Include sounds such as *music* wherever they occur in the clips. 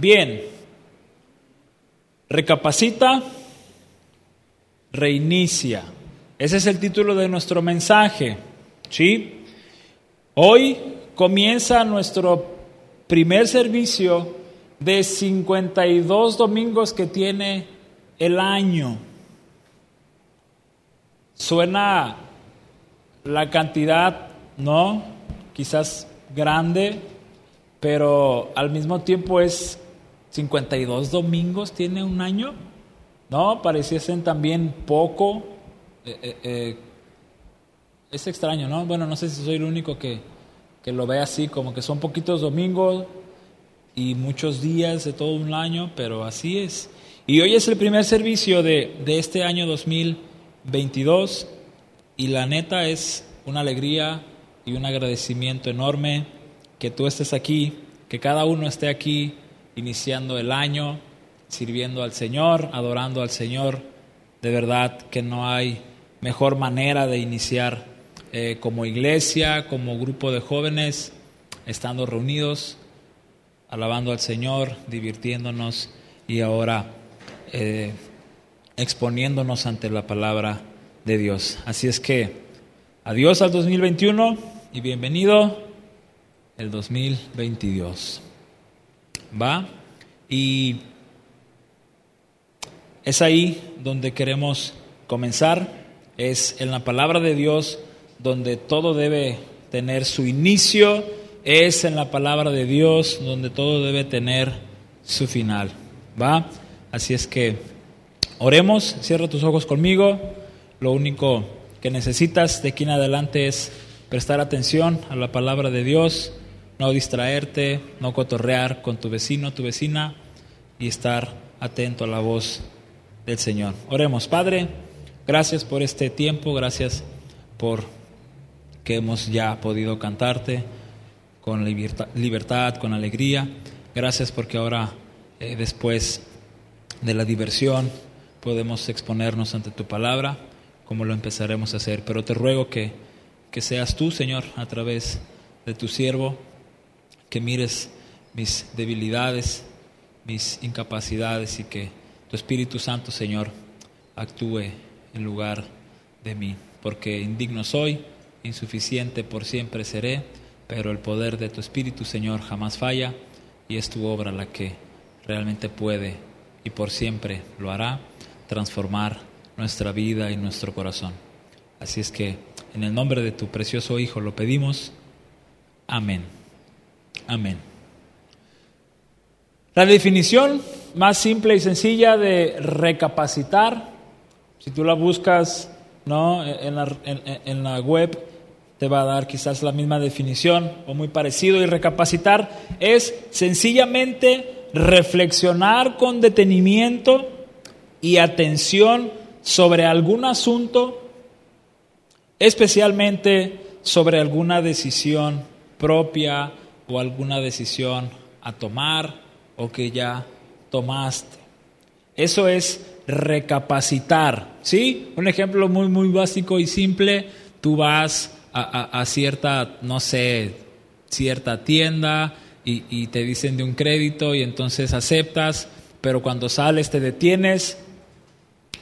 Bien, recapacita, reinicia. Ese es el título de nuestro mensaje. ¿sí? Hoy comienza nuestro primer servicio de 52 domingos que tiene el año. Suena la cantidad, ¿no? Quizás grande, pero al mismo tiempo es 52 domingos tiene un año, ¿no? Pareciesen también poco. Eh, eh, eh, es extraño, ¿no? Bueno, no sé si soy el único que, que lo ve así, como que son poquitos domingos y muchos días de todo un año, pero así es. Y hoy es el primer servicio de, de este año 2022 y la neta es una alegría y un agradecimiento enorme que tú estés aquí, que cada uno esté aquí iniciando el año, sirviendo al Señor, adorando al Señor. De verdad que no hay mejor manera de iniciar eh, como iglesia, como grupo de jóvenes, estando reunidos, alabando al Señor, divirtiéndonos y ahora eh, exponiéndonos ante la palabra de Dios. Así es que adiós al 2021 y bienvenido el 2022. ¿Va? Y es ahí donde queremos comenzar, es en la palabra de Dios donde todo debe tener su inicio, es en la palabra de Dios donde todo debe tener su final. ¿Va? Así es que oremos, cierra tus ojos conmigo, lo único que necesitas de aquí en adelante es prestar atención a la palabra de Dios no distraerte, no cotorrear con tu vecino, tu vecina y estar atento a la voz del Señor. Oremos, Padre, gracias por este tiempo, gracias por que hemos ya podido cantarte con libertad, con alegría. Gracias porque ahora, eh, después de la diversión, podemos exponernos ante tu palabra, como lo empezaremos a hacer. Pero te ruego que, que seas tú, Señor, a través de tu siervo, que mires mis debilidades, mis incapacidades y que tu Espíritu Santo, Señor, actúe en lugar de mí, porque indigno soy, insuficiente por siempre seré, pero el poder de tu Espíritu, Señor, jamás falla y es tu obra la que realmente puede y por siempre lo hará transformar nuestra vida y nuestro corazón. Así es que en el nombre de tu precioso Hijo lo pedimos. Amén. Amén. La definición más simple y sencilla de recapacitar, si tú la buscas ¿no? en, la, en, la web, te va a dar quizás la misma definición o muy parecido. Y recapacitar es sencillamente reflexionar con detenimiento y atención sobre algún asunto, especialmente sobre alguna decisión propia o alguna decisión a tomar o que ya tomaste. Eso es recapacitar, ¿sí? Un ejemplo muy, muy básico y simple, tú vas a, cierta, no sé, cierta tienda y te dicen de un crédito y entonces aceptas, pero cuando sales te detienes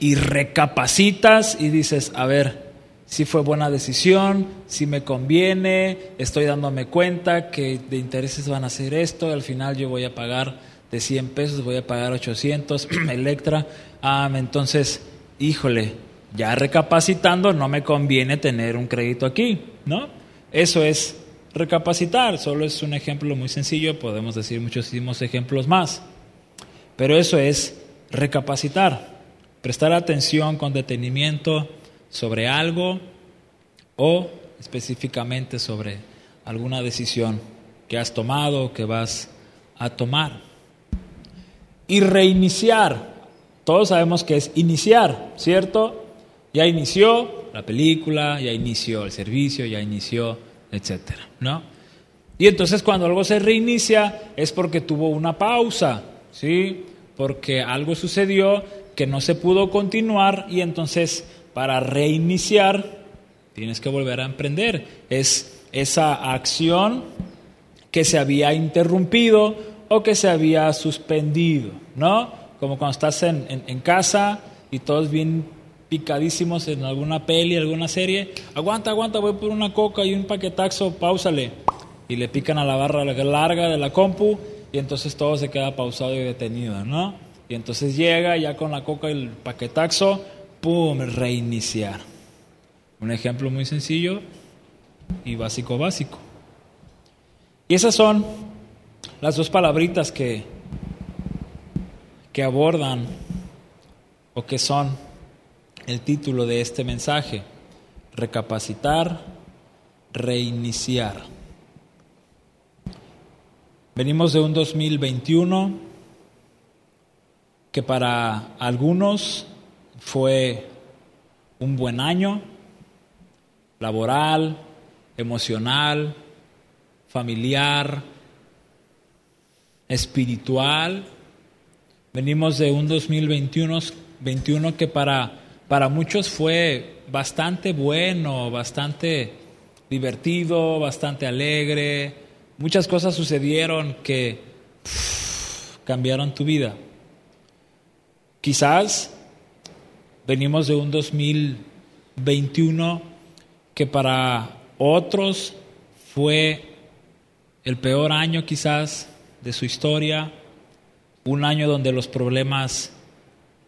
y recapacitas y dices, a ver, si fue buena decisión, si me conviene, estoy dándome cuenta que de intereses van a ser esto, al final yo voy a pagar de 100 pesos, voy a pagar 800, *clears throat* Electra, ah, entonces, híjole, ya recapacitando, no me conviene tener un crédito aquí, ¿no? Eso es recapacitar, solo es un ejemplo muy sencillo, podemos decir muchísimos ejemplos más, pero eso es recapacitar, prestar atención con detenimiento, sobre algo o específicamente sobre alguna decisión que has tomado o que vas a tomar. Y reiniciar. Todos sabemos que es iniciar, ¿cierto? Ya inició la película, ya inició el servicio, ya inició, etcétera, ¿no? Y entonces cuando algo se reinicia es porque tuvo una pausa, ¿sí? Porque algo sucedió que no se pudo continuar y entonces para reiniciar, tienes que volver a emprender. Es esa acción que se había interrumpido o que se había suspendido, ¿no? Como cuando estás en, casa y todos bien picadísimos en alguna peli, alguna serie, aguanta, aguanta, voy por una coca y un paquetaxo, pausale. Y le pican a la barra larga de la compu y entonces todo se queda pausado y detenido, ¿no? Y entonces llega ya con la coca y el paquetaxo, ¡pum!, reiniciar. Un ejemplo muy sencillo y básico, básico. Y esas son las dos palabritas que, que abordan o que son el título de este mensaje, recapacitar, reiniciar. Venimos de un 2021 que para algunos fue un buen año laboral, emocional, familiar, espiritual. Venimos de un 2021 21 que para para muchos fue bastante bueno, bastante divertido, bastante alegre. Muchas cosas sucedieron que cambiaron tu vida. Quizás venimos de un 2021 que para otros fue el peor año quizás de su historia, un año donde los problemas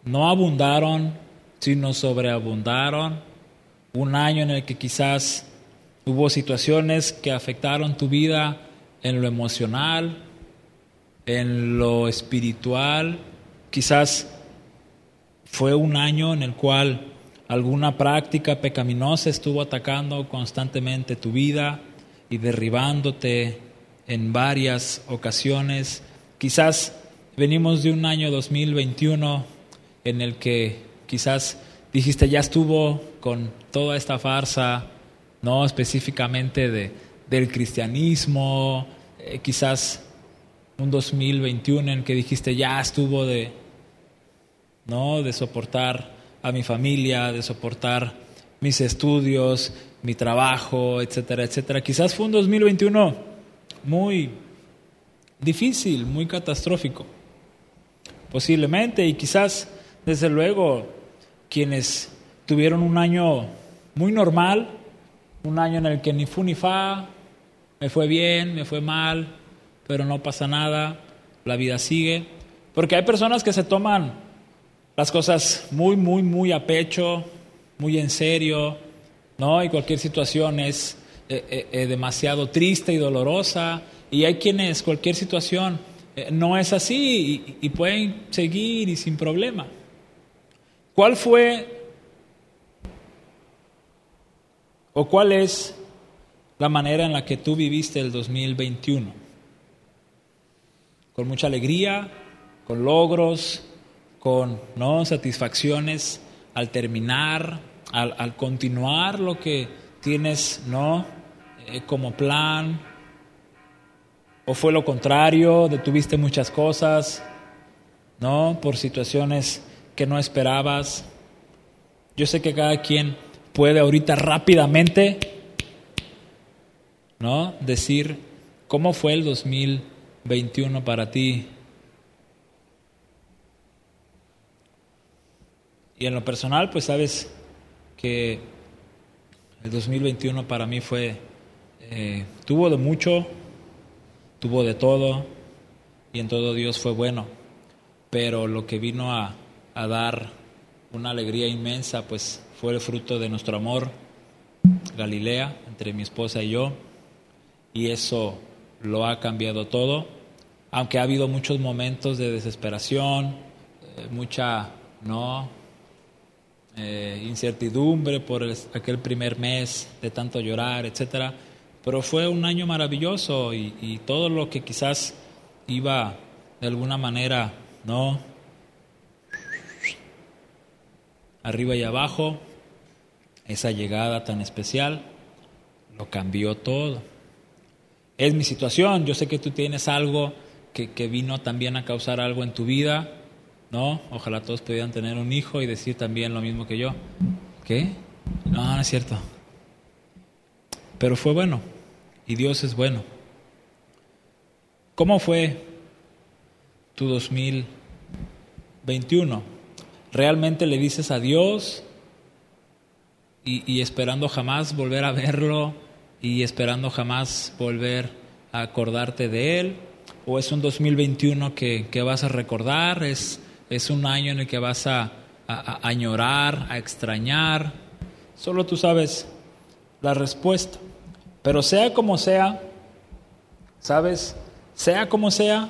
no abundaron, sino sobreabundaron. Un año en el que quizás hubo situaciones que afectaron tu vida en lo emocional, en lo espiritual. Quizás fue un año en el cual alguna práctica pecaminosa estuvo atacando constantemente tu vida y derribándote en varias ocasiones. Quizás venimos de un año 2021 en el que Quizás dijiste, ya estuvo con toda esta farsa, no específicamente de, del cristianismo, eh, quizás un 2021 en que dijiste, ya estuvo de, ¿no? de soportar a mi familia, de soportar mis estudios, mi trabajo, etcétera, etcétera. Quizás fue un 2021 muy difícil, muy catastrófico, posiblemente, y quizás, desde luego, quienes tuvieron un año muy normal, un año en el que ni fu ni fa, me fue bien, me fue mal, pero no pasa nada, la vida sigue. Porque hay personas que se toman las cosas muy, muy, muy a pecho, muy en serio, ¿no? Y cualquier situación es eh, eh, eh, demasiado triste y dolorosa. Y hay quienes cualquier situación no es así y pueden seguir y sin problema. ¿Cuál fue o cuál es la manera en la que tú viviste el 2021? Con mucha alegría, con logros, con ¿no? satisfacciones al terminar, al, continuar lo que tienes ¿no? Eh, como plan, o fue lo contrario, detuviste muchas cosas, ¿no? Por situaciones que no esperabas. Yo sé que cada quien puede ahorita rápidamente, ¿no? Decir cómo fue el 2021 para ti. Y en lo personal, pues sabes que el 2021 para mí fue, eh, tuvo de mucho, tuvo de todo, y en todo Dios fue bueno. Pero lo que vino a, dar una alegría inmensa, pues fue el fruto de nuestro amor, Galilea, entre mi esposa y yo, y eso lo ha cambiado todo, aunque ha habido muchos momentos de desesperación, eh, mucha no eh, incertidumbre por aquel primer mes de tanto llorar, etcétera, pero fue un año maravilloso y, y todo lo que quizás iba de alguna manera no arriba y abajo, esa llegada tan especial, lo cambió todo. Es mi situación, yo sé que tú tienes algo que, que vino también a causar algo en tu vida, ¿no? Ojalá todos pudieran tener un hijo y decir también lo mismo que yo. ¿Qué? No, no es cierto. Pero fue bueno y Dios es bueno. ¿Cómo fue tu 2021? ¿Realmente le dices adiós y, y esperando jamás volver a verlo y esperando jamás volver a acordarte de él? ¿O es un 2021 que, que vas a recordar? ¿Es, ¿Es un año en el que vas a, a, añorar, a extrañar? Solo tú sabes la respuesta. Pero sea como sea, ¿sabes? Sea como sea,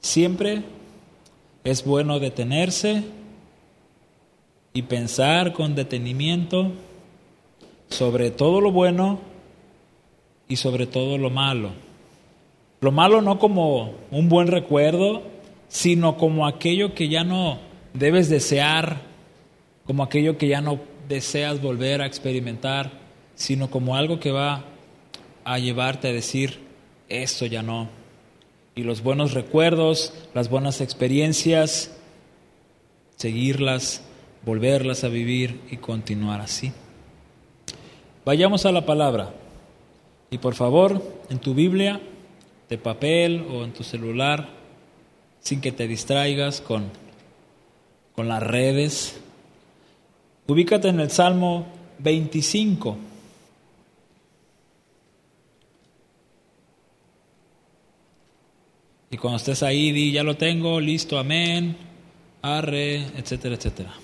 siempre es bueno detenerse y pensar con detenimiento sobre todo lo bueno y sobre todo lo malo. Lo malo no como un buen recuerdo, sino como aquello que ya no debes desear, como aquello que ya no deseas volver a experimentar, sino como algo que va a llevarte a decir, esto ya no. Y los buenos recuerdos, las buenas experiencias, seguirlas, volverlas a vivir y continuar así. Vayamos a la palabra. Y por favor, en tu Biblia, de papel o en tu celular, sin que te distraigas con, con las redes, ubícate en el Salmo 25. Y cuando estés ahí, di, ya lo tengo, listo, amén, arre, etcétera, etcétera.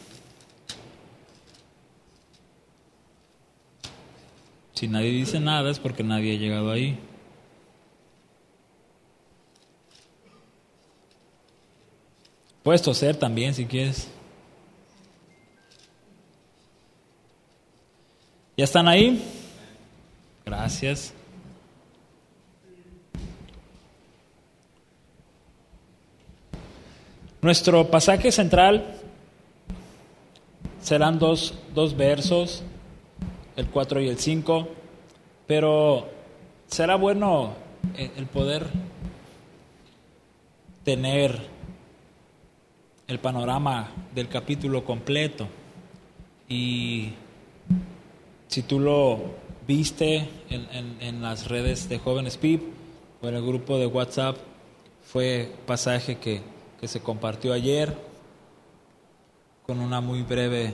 Si nadie dice nada es porque nadie ha llegado ahí. Puedes toser también si quieres. ¿Ya están ahí? Gracias. Nuestro pasaje central serán dos, dos versos, el 4 y el 5, pero será bueno el poder tener el panorama del capítulo completo. Y si tú lo viste en, en, las redes de Jóvenes PIB o en el grupo de WhatsApp, fue pasaje que que se compartió ayer con una muy breve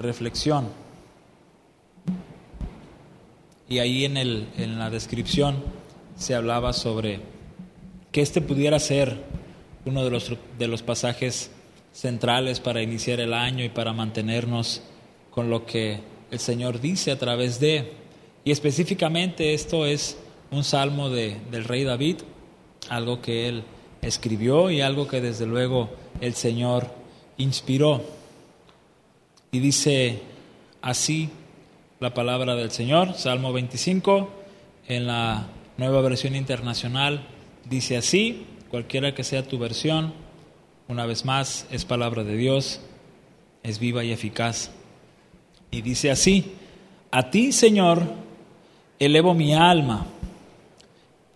reflexión. Y ahí en, el, en la descripción se hablaba sobre que este pudiera ser uno de los, de los pasajes centrales para iniciar el año y para mantenernos con lo que el Señor dice a través de. Y específicamente esto es un salmo de, del rey David, algo que él escribió y algo que desde luego el Señor inspiró. Y dice así la palabra del Señor, Salmo 25, en la nueva versión internacional, dice así, cualquiera que sea tu versión, una vez más es palabra de Dios, es viva y eficaz. Y dice así, a ti Señor, elevo mi alma,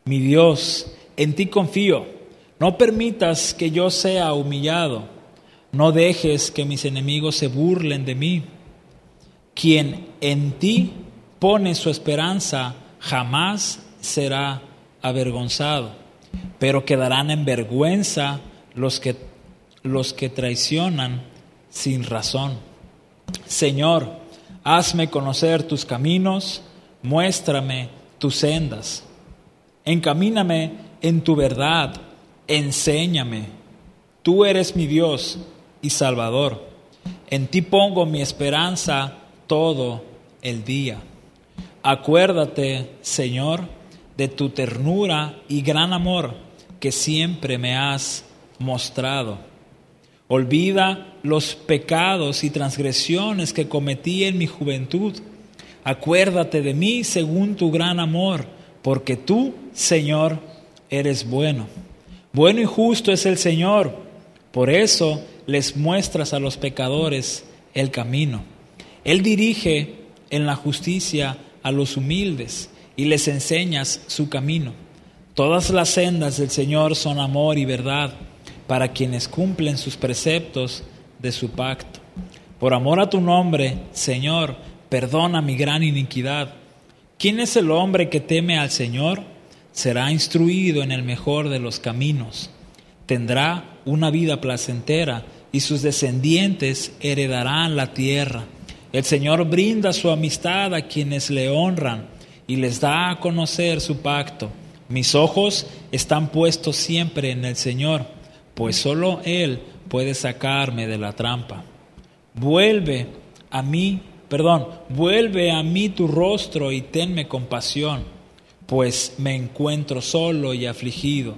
mi Dios, en ti confío no permitas que yo sea humillado. No dejes que mis enemigos se burlen de mí. Quien en ti pone su esperanza jamás será avergonzado, pero quedarán en vergüenza los que, los que traicionan sin razón. Señor, hazme conocer tus caminos, muéstrame tus sendas, encamíname en tu verdad enséñame. Tú eres mi Dios y Salvador. En ti pongo mi esperanza todo el día. Acuérdate, Señor, de tu ternura y gran amor que siempre me has mostrado. Olvida los pecados y transgresiones que cometí en mi juventud. Acuérdate de mí según tu gran amor, porque tú, Señor, eres bueno. Bueno y justo es el Señor, por eso les muestras a los pecadores el camino. Él dirige en la justicia a los humildes y les enseñas su camino. Todas las sendas del Señor son amor y verdad para quienes cumplen sus preceptos de su pacto. Por amor a tu nombre, Señor, perdona mi gran iniquidad. ¿Quién es el hombre que teme al Señor? será instruido en el mejor de los caminos, tendrá una vida placentera y sus descendientes heredarán la tierra. El Señor brinda su amistad a quienes le honran y les da a conocer su pacto. Mis ojos están puestos siempre en el Señor, pues solo Él puede sacarme de la trampa. Vuelve a mí, perdón, vuelve a mí tu rostro y tenme compasión, pues me encuentro solo y afligido.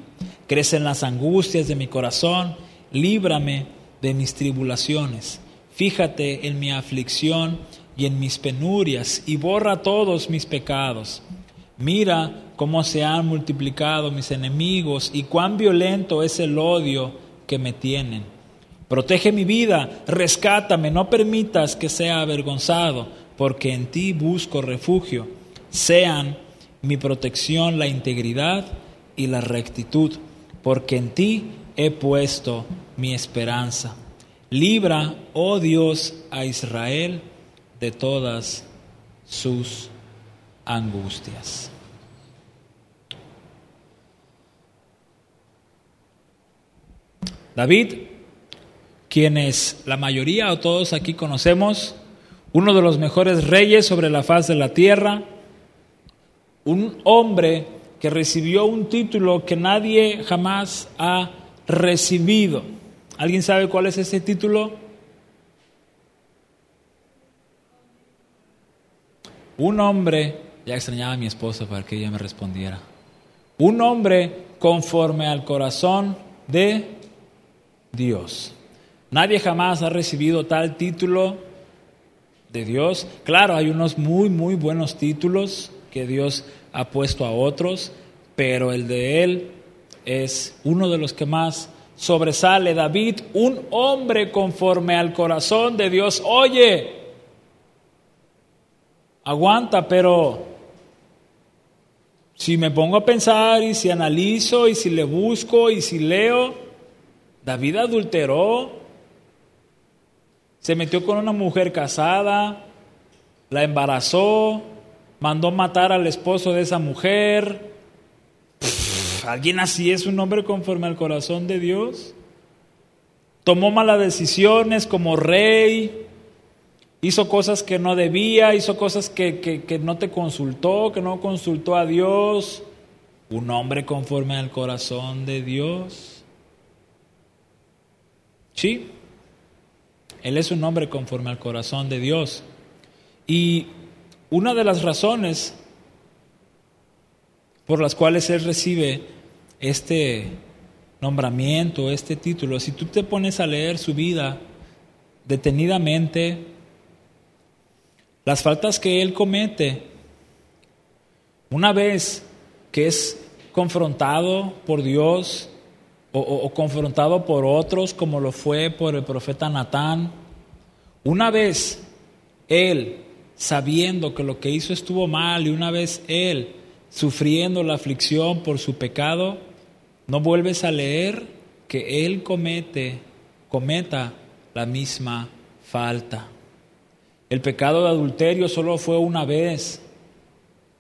Crecen las angustias de mi corazón, líbrame de mis tribulaciones. Fíjate en mi aflicción y en mis penurias y borra todos mis pecados. Mira cómo se han multiplicado mis enemigos y cuán violento es el odio que me tienen. Protege mi vida, rescátame, no permitas que sea avergonzado, porque en ti busco refugio. Sean mi protección la integridad y la rectitud, porque en ti he puesto mi esperanza. Libra, oh Dios, a Israel de todas sus angustias. David quienes la mayoría o todos aquí conocemos, uno de los mejores reyes sobre la faz de la tierra, un hombre que recibió un título que nadie jamás ha recibido. ¿Alguien sabe cuál es ese título? Un hombre, ya extrañaba a mi esposa para que ella me respondiera, un hombre conforme al corazón de Dios. Nadie jamás ha recibido tal título de Dios. Claro, hay unos muy, muy buenos títulos que Dios ha puesto a otros, pero el de Él es uno de los que más sobresale. David, un hombre conforme al corazón de Dios. Oye, aguanta, pero si me pongo a pensar y si analizo y si le busco y si leo, David adulteró, se metió con una mujer casada, la embarazó, mandó matar al esposo de esa mujer. ¿Alguien así es un hombre conforme al corazón de Dios? Tomó malas decisiones como rey, hizo cosas que no debía, hizo cosas que, que no te consultó, que no consultó a Dios. Un hombre conforme al corazón de Dios. ¿Sí? Él es un hombre conforme al corazón de Dios. Y una de las razones por las cuales Él recibe este nombramiento, este título, si tú te pones a leer su vida detenidamente, las faltas que Él comete, una vez que es confrontado por Dios, o, confrontado por otros, como lo fue por el profeta Natán. Una vez él, sabiendo que lo que hizo estuvo mal, y una vez él, sufriendo la aflicción por su pecado, no vuelves a leer que él comete, cometa la misma falta. El pecado de adulterio solo fue una vez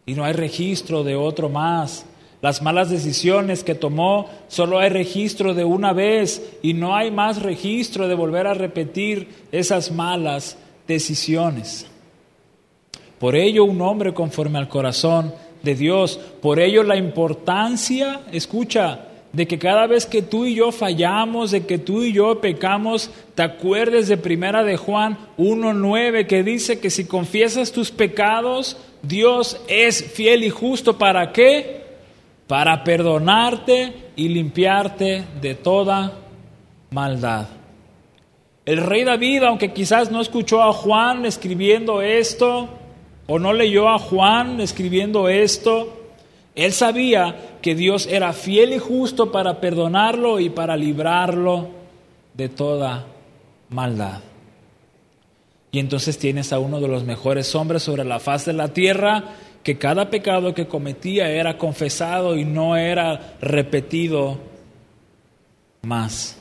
y no hay registro de otro más. Las malas decisiones que tomó, solo hay registro de una vez y no hay más registro de volver a repetir esas malas decisiones. Por ello un hombre conforme al corazón de Dios, por ello la importancia, escucha, de que cada vez que tú y yo fallamos, de que tú y yo pecamos, te acuerdes de primera de Juan 1:9 que dice que si confiesas tus pecados, Dios es fiel y justo para qué? para perdonarte y limpiarte de toda maldad. El rey David, aunque quizás no escuchó a Juan escribiendo esto, o no leyó a Juan escribiendo esto, él sabía que Dios era fiel y justo para perdonarlo y para librarlo de toda maldad. Y entonces tienes a uno de los mejores hombres sobre la faz de la tierra que cada pecado que cometía era confesado y no era repetido más.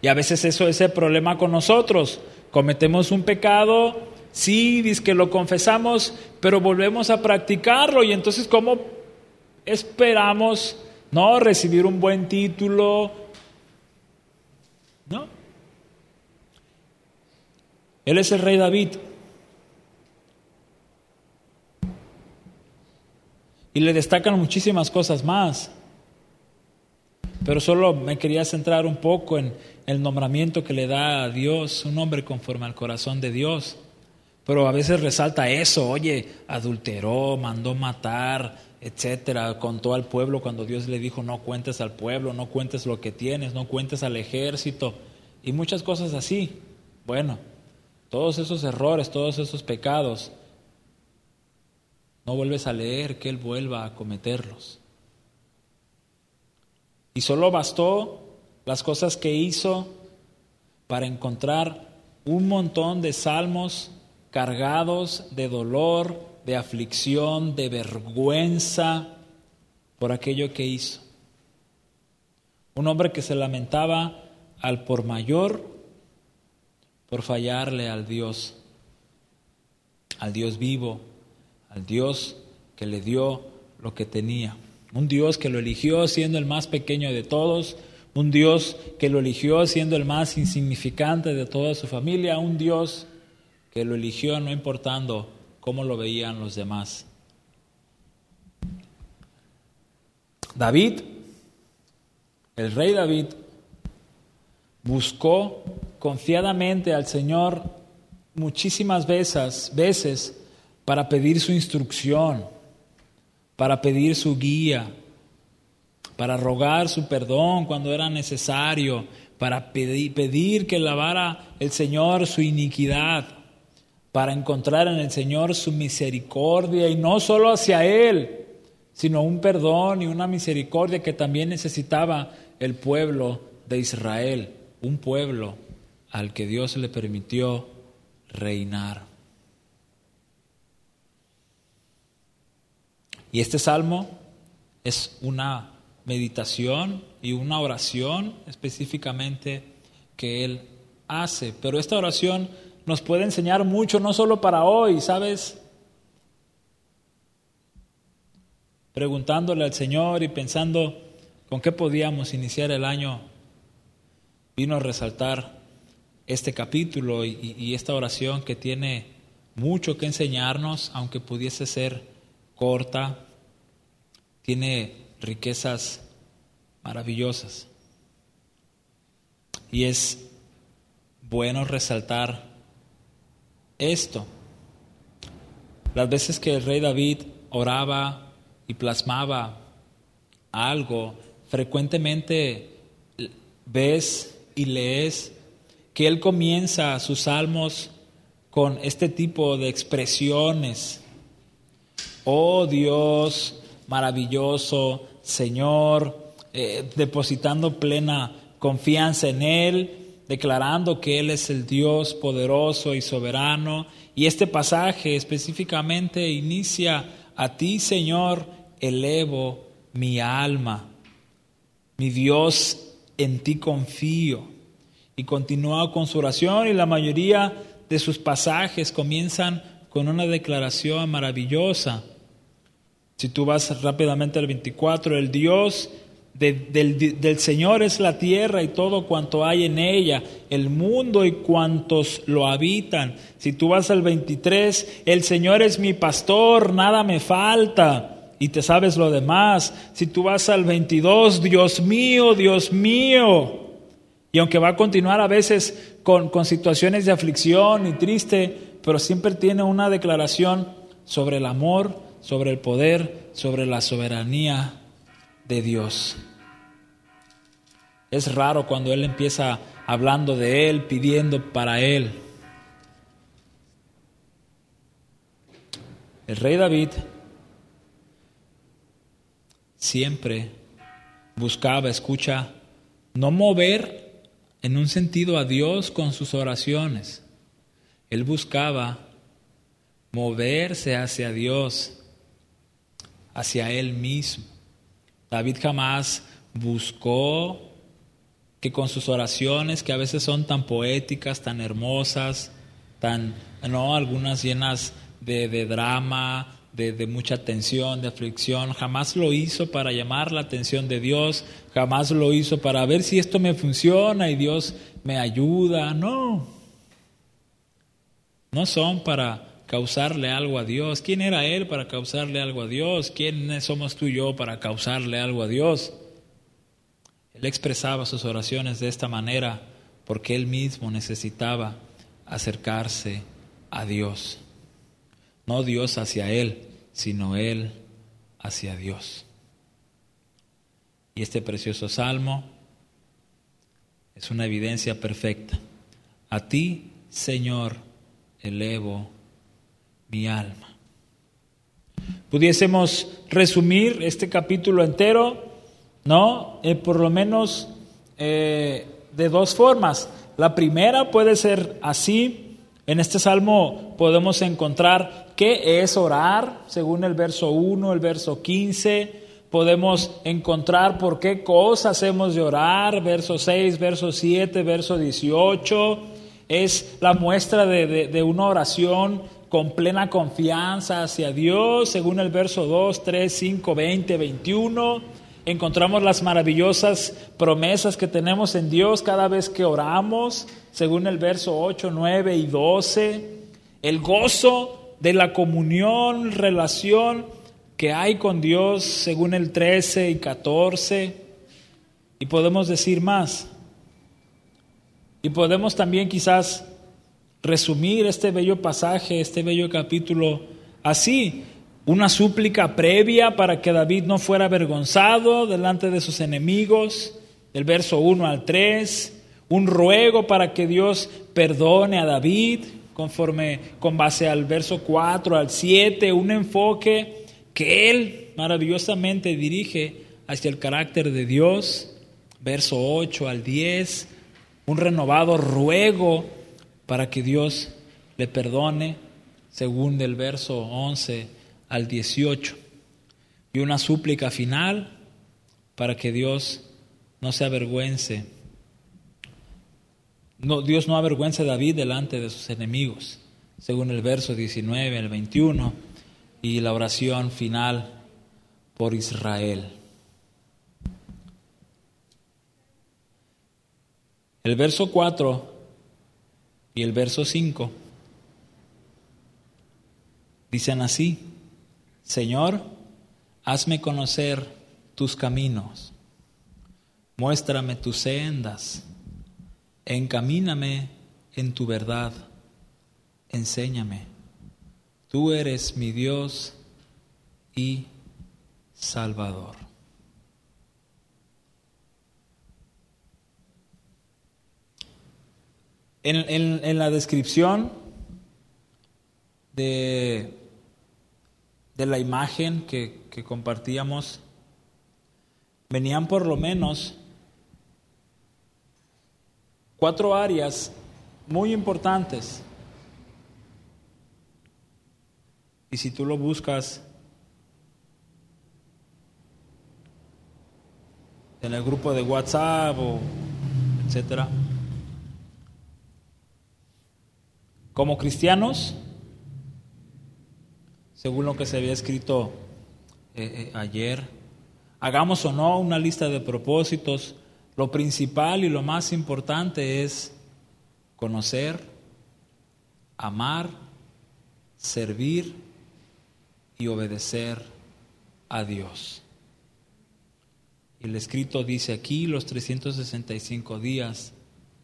Y a veces eso es el problema con nosotros. Cometemos un pecado, sí, dice que lo confesamos, pero volvemos a practicarlo y entonces ¿cómo esperamos no recibir un buen título? ¿No? Él es el rey David. Y le destacan muchísimas cosas más. Pero solo me quería centrar un poco en el nombramiento que le da a Dios, un hombre conforme al corazón de Dios. Pero a veces resalta eso, oye, adulteró, mandó matar, etcétera, contó al pueblo cuando Dios le dijo no cuentes al pueblo, no cuentes lo que tienes, no cuentes al ejército y muchas cosas así. Bueno, todos esos errores, todos esos pecados, no vuelves a leer que Él vuelva a cometerlos. Y solo bastó las cosas que hizo para encontrar un montón de salmos cargados de dolor, de aflicción, de vergüenza por aquello que hizo. Un hombre que se lamentaba al por mayor por fallarle al Dios, al Dios vivo, al Dios que le dio lo que tenía. Un Dios que lo eligió siendo el más pequeño de todos, un Dios que lo eligió siendo el más insignificante de toda su familia, un Dios que lo eligió no importando cómo lo veían los demás. David, el rey David, buscó confiadamente al Señor muchísimas veces, veces para pedir su instrucción para pedir su guía, para rogar su perdón cuando era necesario, para pedir, que lavara el Señor su iniquidad, para encontrar en el Señor su misericordia y no solo hacia Él, sino un perdón y una misericordia que también necesitaba el pueblo de Israel, un pueblo al que Dios le permitió reinar. Y este salmo es una meditación y una oración específicamente que él hace. Pero esta oración nos puede enseñar mucho, no solo para hoy, ¿sabes? Preguntándole al Señor y pensando con qué podíamos iniciar el año, vino a resaltar este capítulo y, esta oración que tiene mucho que enseñarnos, aunque pudiese ser corta, tiene riquezas maravillosas. Y es bueno resaltar esto. Las veces que el rey David oraba y plasmaba algo, frecuentemente ves y lees que él comienza sus salmos con este tipo de expresiones oh Dios maravilloso, Señor, eh, depositando plena confianza en Él, declarando que Él es el Dios poderoso y soberano. Y este pasaje específicamente inicia, a ti Señor, elevo mi alma, mi Dios, en ti confío. Y continúa con su oración y la mayoría de sus pasajes comienzan con una declaración maravillosa. Si tú vas rápidamente al 24, el Dios del, del, Señor es la tierra y todo cuanto hay en ella, el mundo y cuantos lo habitan. Si tú vas al 23, el Señor es mi pastor, nada me falta. Y te sabes lo demás. Si tú vas al 22, Dios mío, Dios mío. Y aunque va a continuar a veces con, con situaciones de aflicción y triste, pero siempre tiene una declaración sobre el amor, sobre el poder, sobre la soberanía de Dios. Es raro cuando Él empieza hablando de Él, pidiendo para Él. El rey David siempre buscaba, escucha, no mover en un sentido a Dios con sus oraciones. Él buscaba moverse hacia Dios hacia él mismo. David jamás buscó que con sus oraciones, que a veces son tan poéticas, tan hermosas, tan, no, algunas llenas de, de drama, de, de, mucha tensión, de aflicción. Jamás lo hizo para llamar la atención de Dios, jamás lo hizo para ver si esto me funciona y Dios me ayuda. No, no son para causarle algo a Dios. ¿Quién era Él para causarle algo a Dios? ¿Quién somos tú y yo para causarle algo a Dios? Él expresaba sus oraciones de esta manera porque Él mismo necesitaba acercarse a Dios. No Dios hacia Él, sino Él hacia Dios. Y este precioso salmo es una evidencia perfecta. A ti, Señor, elevo mi alma. Pudiésemos resumir este capítulo entero, ¿no? Eh, por lo menos eh, de dos formas. La primera puede ser así. En este salmo podemos encontrar qué es orar, según el verso 1, el verso 15. Podemos encontrar por qué cosas hemos de orar, verso 6, verso 7, verso 18. Es la muestra de, de una oración con plena confianza hacia Dios, según el verso 2, 3, 5, 20, 21. Encontramos las maravillosas promesas que tenemos en Dios cada vez que oramos, según el verso 8, 9 y 12. El gozo de la comunión, relación que hay con Dios, según el 13 y 14. Y podemos decir más. Y podemos también quizás resumir este bello pasaje, este bello capítulo así. Una súplica previa para que David no fuera avergonzado delante de sus enemigos, del verso 1 al 3. Un ruego para que Dios perdone a David, conforme con base al verso 4 al 7. Un enfoque que él maravillosamente dirige hacia el carácter de Dios, verso 8 al 10. Un renovado ruego para que Dios le perdone, según del verso 11 al 18. Y una súplica final para que Dios no se avergüence. No, Dios no avergüence a David delante de sus enemigos, según el verso 19 al 21, y la oración final por Israel. El verso 4 y el verso 5 dicen así, Señor, hazme conocer tus caminos, muéstrame tus sendas, encamíname en tu verdad, enséñame. Tú eres mi Dios y Salvador. En, la descripción de, de la imagen que, que compartíamos, venían por lo menos cuatro áreas muy importantes. Y si tú lo buscas en el grupo de WhatsApp o etcétera, Como cristianos, según lo que se había escrito eh, eh, ayer, hagamos o no una lista de propósitos, lo principal y lo más importante es conocer, amar, servir y obedecer a Dios. El escrito dice aquí los 365 días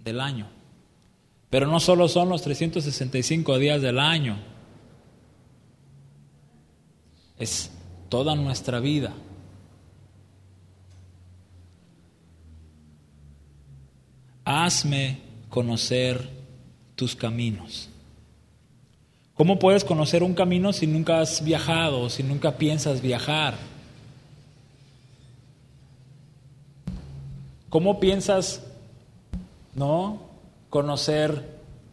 del año. Pero no solo son los 365 días del año, es toda nuestra vida. Hazme conocer tus caminos. ¿Cómo puedes conocer un camino si nunca has viajado, si nunca piensas viajar? ¿Cómo piensas, no, conocer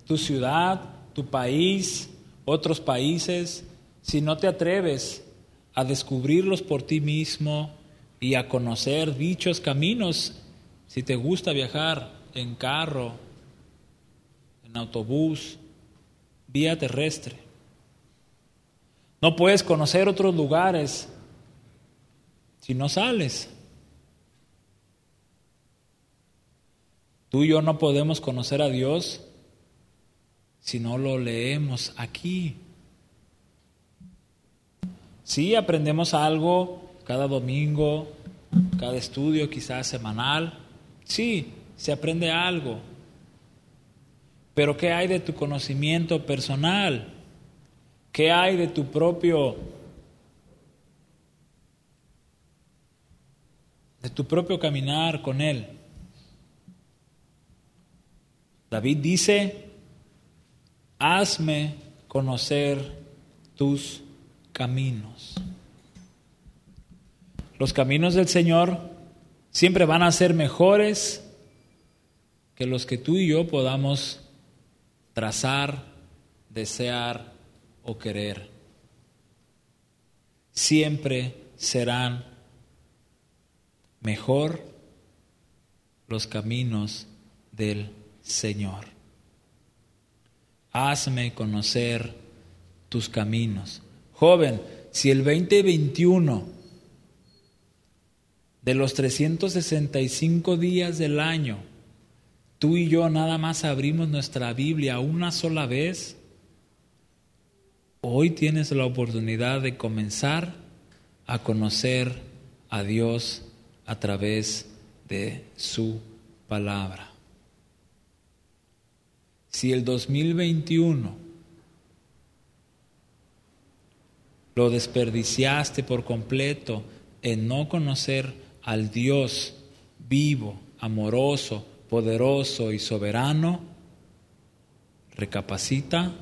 tu ciudad, tu país, otros países, si no te atreves a descubrirlos por ti mismo y a conocer dichos caminos, si te gusta viajar en carro, en autobús, vía terrestre. No puedes conocer otros lugares si no sales. Tú y yo no podemos conocer a Dios si no lo leemos aquí. Sí, aprendemos algo cada domingo, cada estudio quizás semanal. Sí, se aprende algo. Pero ¿qué hay de tu conocimiento personal? ¿Qué hay de tu propio de tu propio caminar con él? David dice, hazme conocer tus caminos. Los caminos del Señor siempre van a ser mejores que los que tú y yo podamos trazar, desear o querer. Siempre serán mejor los caminos del Señor. Hazme conocer tus caminos. Joven, si el 2021 de los 365 días del año, tú y yo nada más abrimos nuestra Biblia una sola vez, hoy tienes la oportunidad de comenzar a conocer a Dios a través de su palabra. Si el 2021 lo desperdiciaste por completo en no conocer al Dios vivo, amoroso, poderoso y soberano, recapacita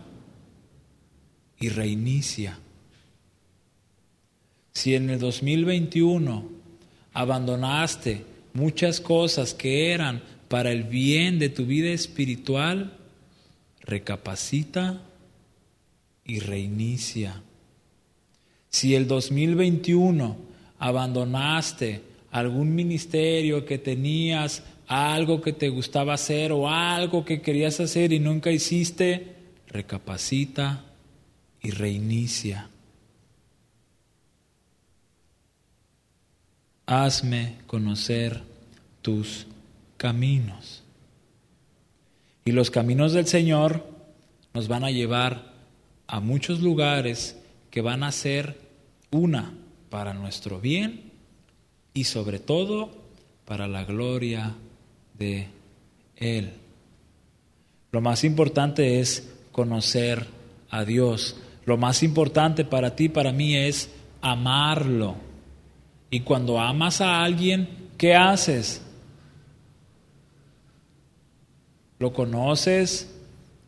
y reinicia. Si en el 2021 abandonaste muchas cosas que eran para el bien de tu vida espiritual, recapacita y reinicia. Si el 2021 abandonaste algún ministerio que tenías, algo que te gustaba hacer o algo que querías hacer y nunca hiciste, recapacita y reinicia. Hazme conocer tus caminos. Y los caminos del Señor nos van a llevar a muchos lugares que van a ser una para nuestro bien y sobre todo para la gloria de Él. Lo más importante es conocer a Dios. Lo más importante para ti, para mí, es amarlo. Y cuando amas a alguien, ¿qué haces? Lo conoces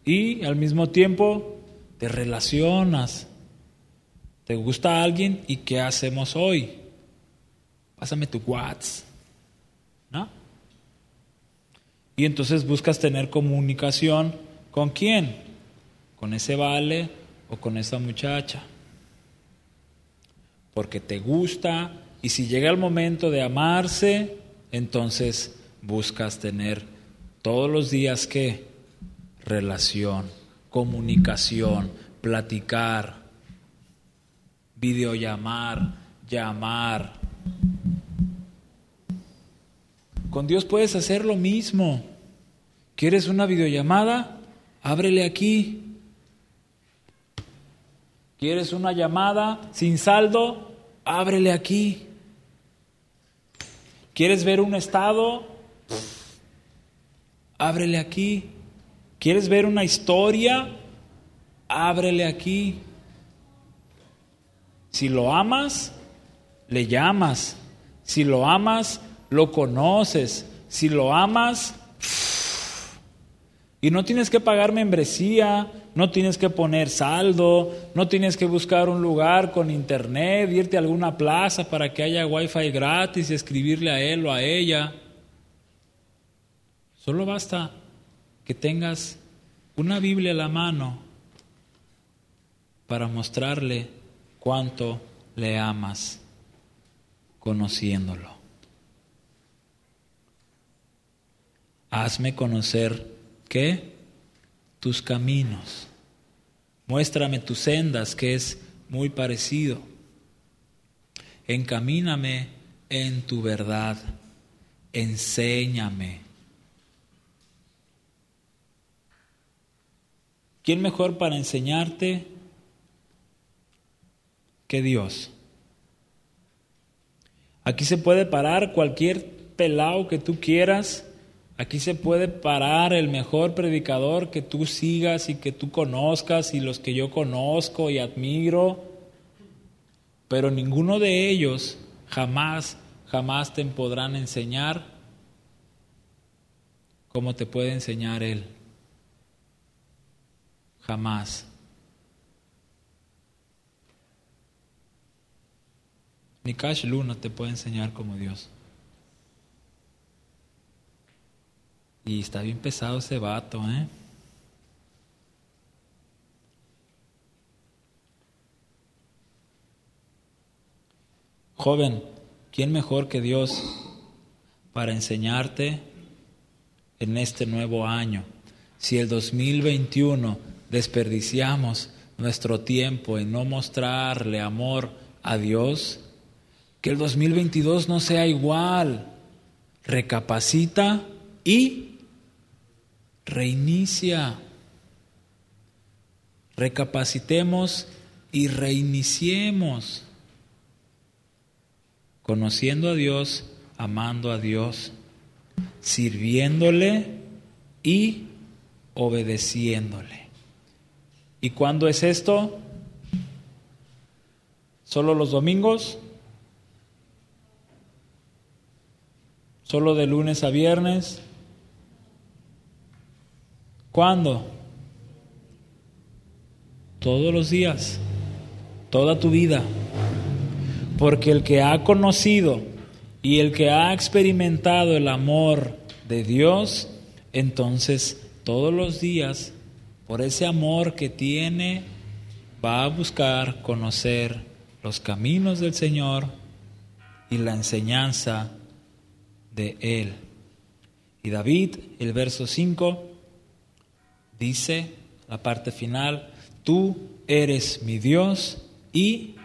y al mismo tiempo te relacionas. ¿Te gusta alguien y qué hacemos hoy? Pásame tu WhatsApp. ¿No? Y entonces buscas tener comunicación con quién? Con ese vale o con esa muchacha. Porque te gusta y si llega el momento de amarse, entonces buscas tener todos los días qué? Relación, comunicación, platicar, videollamar, llamar. Con Dios puedes hacer lo mismo. ¿Quieres una videollamada? Ábrele aquí. ¿Quieres una llamada sin saldo? Ábrele aquí. ¿Quieres ver un estado? Ábrele aquí. ¿Quieres ver una historia? Ábrele aquí. Si lo amas, le llamas. Si lo amas, lo conoces. Si lo amas, y no tienes que pagar membresía, no tienes que poner saldo, no tienes que buscar un lugar con internet, irte a alguna plaza para que haya wifi gratis y escribirle a él o a ella. Solo basta que tengas una Biblia a la mano para mostrarle cuánto le amas conociéndolo. Hazme conocer qué? Tus caminos. Muéstrame tus sendas, que es muy parecido. Encamíname en tu verdad. Enséñame. ¿Quién mejor para enseñarte que Dios? Aquí se puede parar cualquier pelao que tú quieras. Aquí se puede parar el mejor predicador que tú sigas y que tú conozcas y los que yo conozco y admiro. Pero ninguno de ellos jamás, jamás te podrán enseñar como te puede enseñar Él. Jamás. Ni Cash Luna te puede enseñar como Dios. Y está bien pesado ese vato, ¿eh? Joven, ¿quién mejor que Dios para enseñarte en este nuevo año? Si el 2021 desperdiciamos nuestro tiempo en no mostrarle amor a Dios, que el 2022 no sea igual. Recapacita y reinicia. Recapacitemos y reiniciemos. Conociendo a Dios, amando a Dios, sirviéndole y obedeciéndole. ¿Y cuándo es esto? ¿Solo los domingos? ¿Solo de lunes a viernes? ¿Cuándo? Todos los días, toda tu vida. Porque el que ha conocido y el que ha experimentado el amor de Dios, entonces todos los días, por ese amor que tiene, va a buscar conocer los caminos del Señor y la enseñanza de Él. Y David, el verso 5, dice, la parte final, tú eres mi Dios y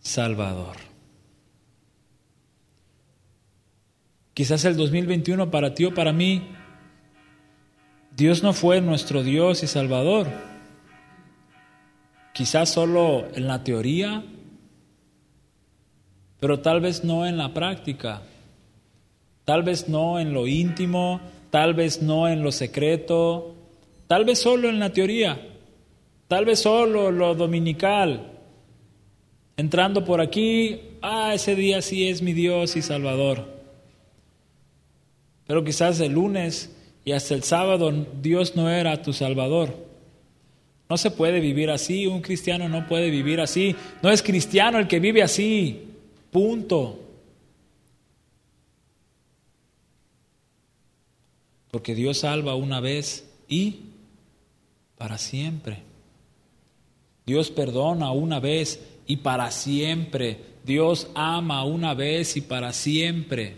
Salvador. Quizás el 2021 para ti o para mí, Dios no fue nuestro Dios y Salvador. Quizás solo en la teoría, pero tal vez no en la práctica. Tal vez no en lo íntimo, tal vez no en lo secreto, tal vez solo en la teoría, tal vez solo lo dominical. Entrando por aquí, ah, ese día sí es mi Dios y Salvador. Pero quizás el lunes y hasta el sábado Dios no era tu Salvador. No se puede vivir así, un cristiano no puede vivir así. No es cristiano el que vive así, punto. Porque Dios salva una vez y para siempre. Dios perdona una vez y para siempre. Dios ama una vez y para siempre.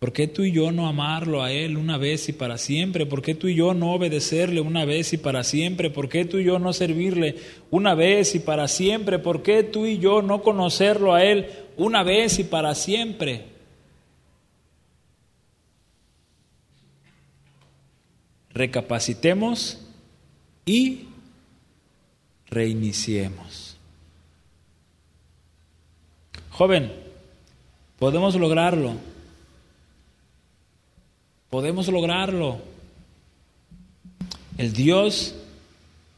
¿Por qué tú y yo no amarlo a Él una vez y para siempre? ¿Por qué tú y yo no obedecerle una vez y para siempre? ¿Por qué tú y yo no servirle una vez y para siempre? ¿Por qué tú y yo no conocerlo a Él una vez y para siempre? recapacitemos y reiniciemos. Joven, podemos lograrlo. Podemos lograrlo. El Dios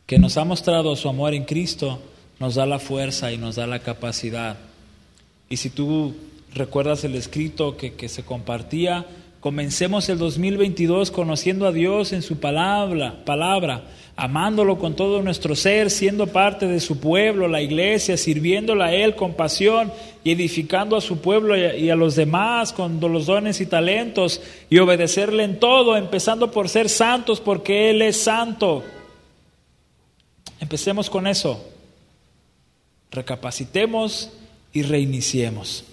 que nos ha mostrado su amor en Cristo nos da la fuerza y nos da la capacidad. Y si tú recuerdas el escrito que, que se compartía, Comencemos el 2022 conociendo a Dios en su palabra, palabra, amándolo con todo nuestro ser, siendo parte de su pueblo, la iglesia, sirviéndole a Él con pasión y edificando a su pueblo y a los demás con los dones y talentos y obedecerle en todo, empezando por ser santos porque Él es santo. Empecemos con eso. Recapacitemos y reiniciemos.